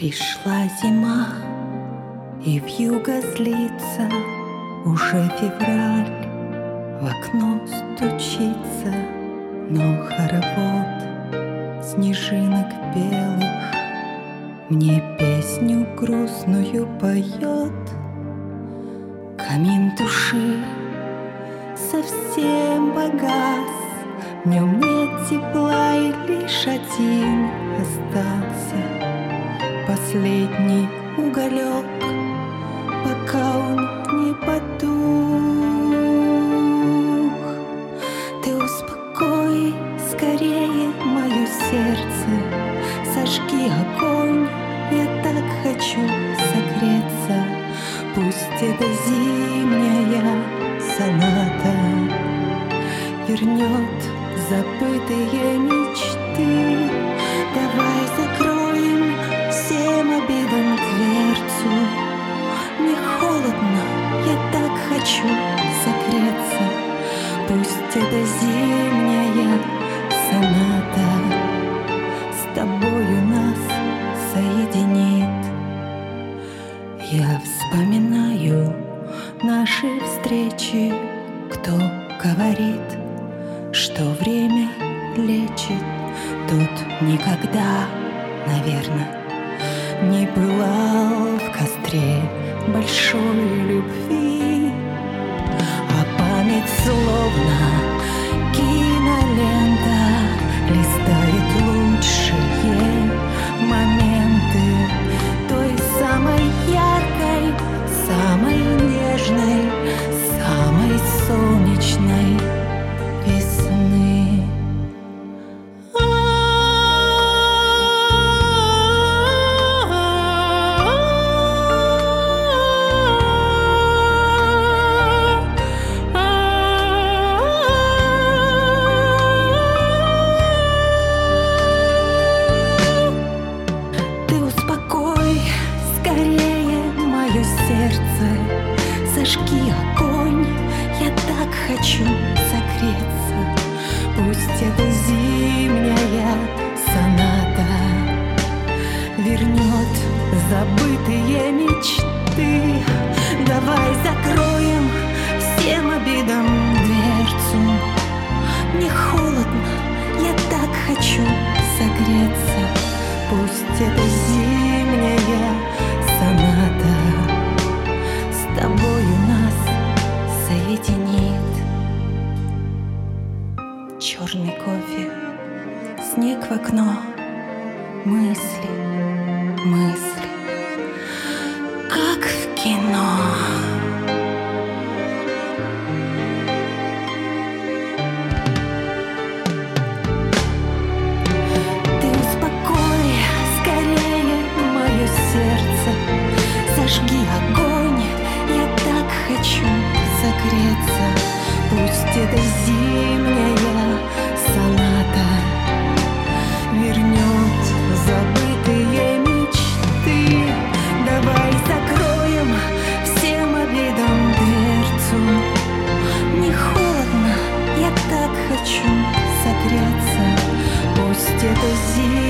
Пришла зима, и в юго злится Уже февраль. В окно стучится, Но хоровод снежинок белых. Мне песню грустную поет. Камин души совсем погас, В нем нет тепла и лишь один остался Последний уголек, пока он не потух. Ты успокой скорее мое сердце, сожги огонь, я так хочу согреться. Пусть это зимняя соната вернет забытые мечты. Давай закроем обидам дверцу. Мне холодно, я так хочу согреться. Пусть это зимняя соната с тобою нас соединит. Я вспоминаю наши встречи, кто говорит, что время лечит, тот никогда, наверное, не пылал в костре большой любви, хочу согреться. Пусть это зимняя соната вернет забытые мечты. Давай закроем всем обидам дверцу. Мне холодно, я так хочу согреться. Пусть это зимняя в окно, мысли, мысли, как в кино. Ты успокой скорее мое сердце, зажги огонь, России.